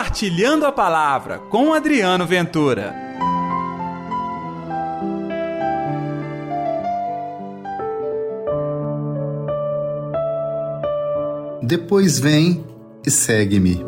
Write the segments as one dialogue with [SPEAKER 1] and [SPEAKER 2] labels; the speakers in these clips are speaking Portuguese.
[SPEAKER 1] Compartilhando a Palavra com Adriano Ventura.
[SPEAKER 2] Depois vem e segue-me.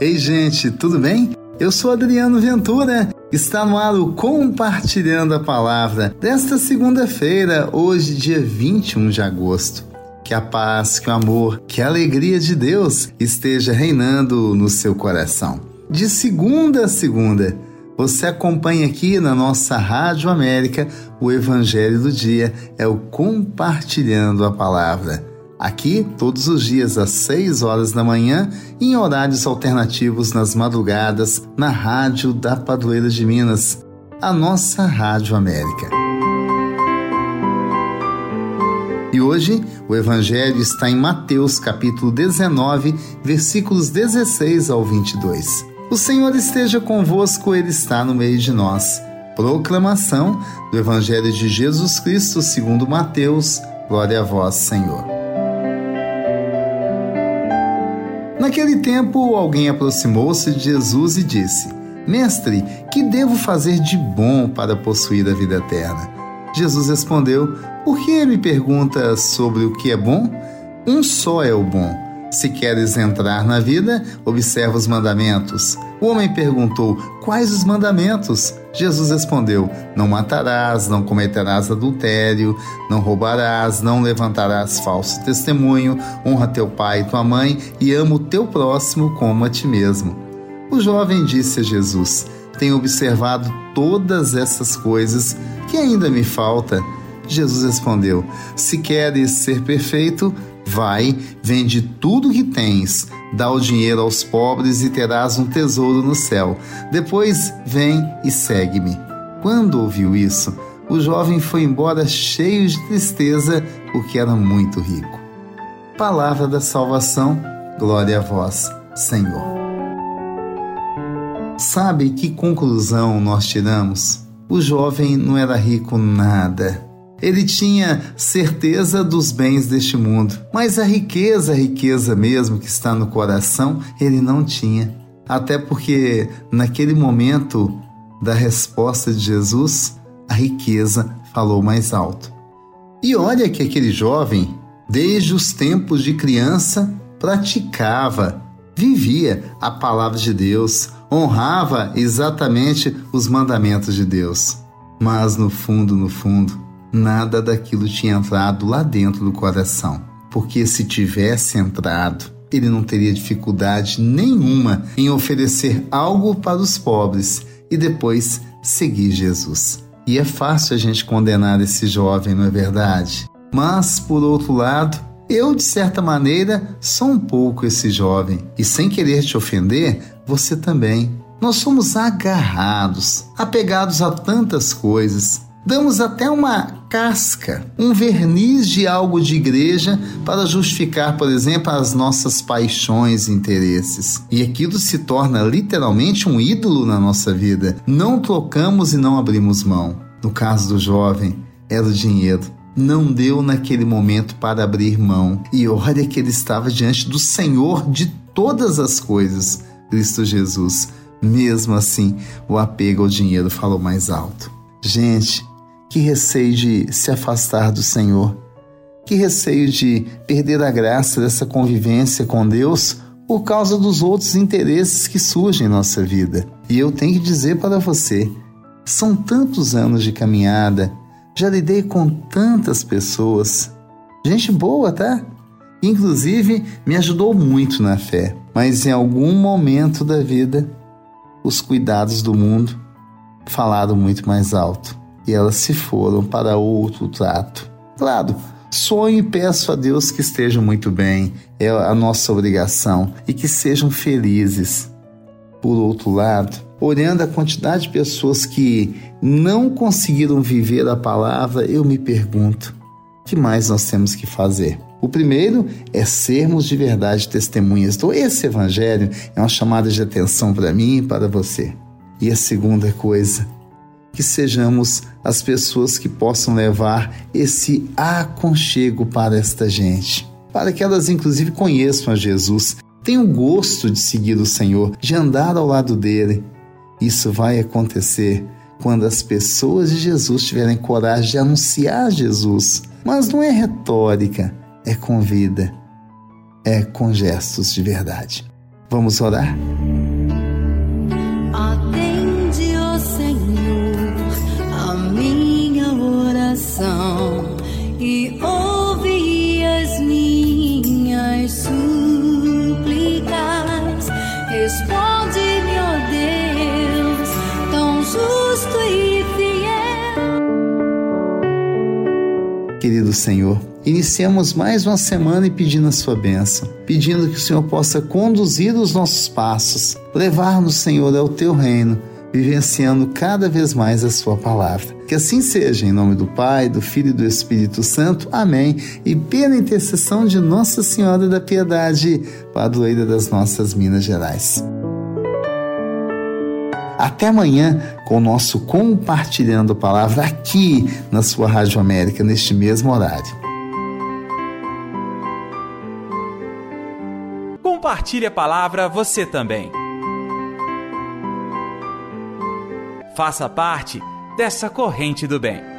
[SPEAKER 2] Ei, gente, tudo bem? Eu sou Adriano Ventura. Está no ar o Compartilhando a Palavra desta segunda-feira, hoje, dia 21 de agosto. Que a paz, que o amor, que a alegria de Deus esteja reinando no seu coração. De segunda a segunda, você acompanha aqui na nossa Rádio América o Evangelho do Dia, é o Compartilhando a Palavra. Aqui, todos os dias às 6 horas da manhã, em horários alternativos nas madrugadas, na Rádio da Padroeira de Minas, a nossa Rádio América. E hoje o Evangelho está em Mateus capítulo 19, versículos 16 ao 22. O Senhor esteja convosco, Ele está no meio de nós. Proclamação do Evangelho de Jesus Cristo segundo Mateus. Glória a vós, Senhor. Naquele tempo, alguém aproximou-se de Jesus e disse: Mestre, que devo fazer de bom para possuir a vida eterna? Jesus respondeu: Por que me pergunta sobre o que é bom? Um só é o bom. Se queres entrar na vida, observa os mandamentos. O homem perguntou: Quais os mandamentos? Jesus respondeu: Não matarás, não cometerás adultério, não roubarás, não levantarás falso testemunho, honra teu pai e tua mãe e ama o teu próximo como a ti mesmo. O jovem disse a Jesus: Tenho observado todas essas coisas que ainda me falta? Jesus respondeu: Se queres ser perfeito, vai, vende tudo o que tens, dá o dinheiro aos pobres e terás um tesouro no céu. Depois vem e segue-me. Quando ouviu isso, o jovem foi embora cheio de tristeza, porque era muito rico. Palavra da salvação, glória a vós, Senhor. Sabe que conclusão nós tiramos? O jovem não era rico nada. Ele tinha certeza dos bens deste mundo, mas a riqueza, a riqueza mesmo que está no coração, ele não tinha. Até porque naquele momento da resposta de Jesus, a riqueza falou mais alto. E olha que aquele jovem, desde os tempos de criança, praticava, vivia a palavra de Deus, honrava exatamente os mandamentos de Deus. Mas no fundo, no fundo, nada daquilo tinha entrado lá dentro do coração. Porque se tivesse entrado, ele não teria dificuldade nenhuma em oferecer algo para os pobres e depois seguir Jesus. E é fácil a gente condenar esse jovem, não é verdade? Mas, por outro lado, eu, de certa maneira, sou um pouco esse jovem. E sem querer te ofender, você também. Nós somos agarrados, apegados a tantas coisas. Damos até uma casca, um verniz de algo de igreja para justificar, por exemplo, as nossas paixões e interesses. E aquilo se torna literalmente um ídolo na nossa vida. Não trocamos e não abrimos mão. No caso do jovem, era o dinheiro não deu naquele momento para abrir mão. E olha que ele estava diante do Senhor de todas as coisas, Cristo Jesus. Mesmo assim, o apego ao dinheiro falou mais alto. Gente, que receio de se afastar do Senhor. Que receio de perder a graça dessa convivência com Deus por causa dos outros interesses que surgem em nossa vida. E eu tenho que dizer para você: são tantos anos de caminhada, já lidei com tantas pessoas, gente boa, tá? Inclusive me ajudou muito na fé, mas em algum momento da vida, os cuidados do mundo falaram muito mais alto e elas se foram para outro trato. Claro, sonho e peço a Deus que estejam muito bem, é a nossa obrigação, e que sejam felizes. Por outro lado, olhando a quantidade de pessoas que não conseguiram viver a palavra, eu me pergunto: que mais nós temos que fazer? O primeiro é sermos de verdade testemunhas. Então, esse evangelho é uma chamada de atenção para mim e para você. E a segunda coisa, que sejamos as pessoas que possam levar esse aconchego para esta gente, para que elas, inclusive, conheçam a Jesus tenho gosto de seguir o Senhor, de andar ao lado dele. Isso vai acontecer quando as pessoas de Jesus tiverem coragem de anunciar Jesus. Mas não é retórica, é com vida, é com gestos de verdade. Vamos orar?
[SPEAKER 3] Atende, ó Senhor, a minha oração e ouve as minhas súplicas. Responde-me,
[SPEAKER 2] Querido Senhor, Iniciamos mais uma semana e pedindo a sua bênção, pedindo que o Senhor possa conduzir os nossos passos, levar-nos, Senhor, ao teu reino, vivenciando cada vez mais a sua palavra. Que assim seja, em nome do Pai, do Filho e do Espírito Santo. Amém. E pela intercessão de Nossa Senhora da Piedade, padroeira das nossas Minas Gerais. Até amanhã com o nosso Compartilhando a Palavra aqui na sua Rádio América, neste mesmo horário.
[SPEAKER 1] Compartilhe a palavra você também. Faça parte dessa corrente do bem.